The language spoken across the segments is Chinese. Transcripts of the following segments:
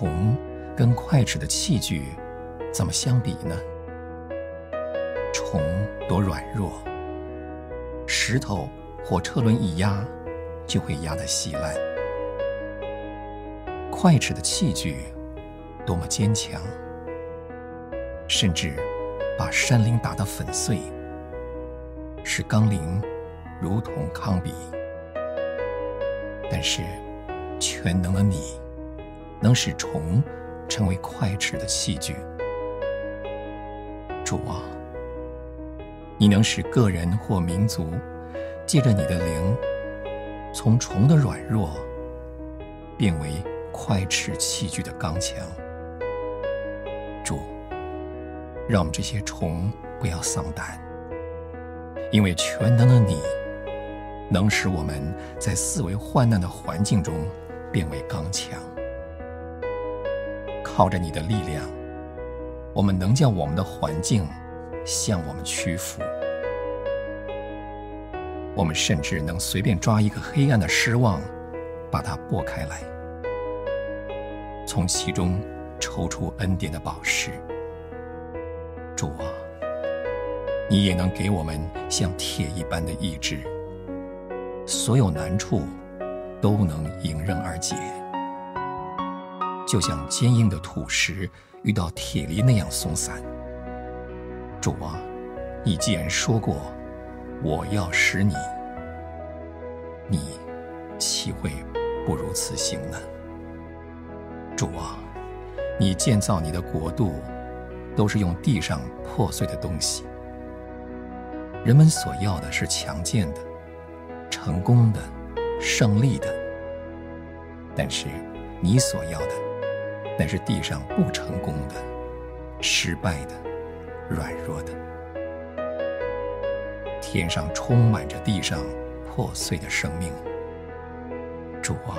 虫跟快齿的器具怎么相比呢？虫多软弱，石头或车轮一压就会压得稀烂。快齿的器具多么坚强，甚至把山林打得粉碎，使钢铃如同糠秕。但是，全能的你，能使虫成为快齿的器具。主啊，你能使个人或民族，借着你的灵，从虫的软弱，变为快齿器具的刚强。主，让我们这些虫不要丧胆，因为全能的你。能使我们在四维患难的环境中变为刚强，靠着你的力量，我们能叫我们的环境向我们屈服。我们甚至能随便抓一个黑暗的失望，把它剥开来，从其中抽出恩典的宝石。主啊，你也能给我们像铁一般的意志。所有难处都能迎刃而解，就像坚硬的土石遇到铁犁那样松散。主啊，你既然说过我要使你，你岂会不如此行呢？主啊，你建造你的国度都是用地上破碎的东西，人们所要的是强健的。成功的，胜利的，但是你所要的，乃是地上不成功的、失败的、软弱的。天上充满着地上破碎的生命。主啊，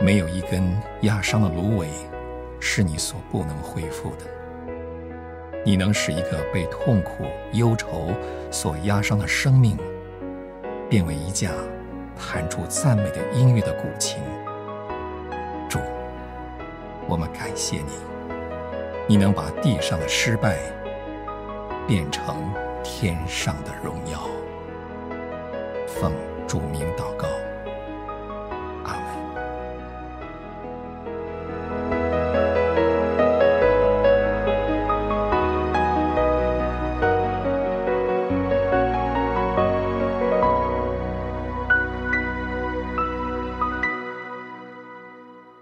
没有一根压伤的芦苇是你所不能恢复的。你能使一个被痛苦、忧愁所压伤的生命，变为一架弹出赞美的音乐的古琴。我们感谢你，你能把地上的失败变成天上的荣耀。奉主名祷。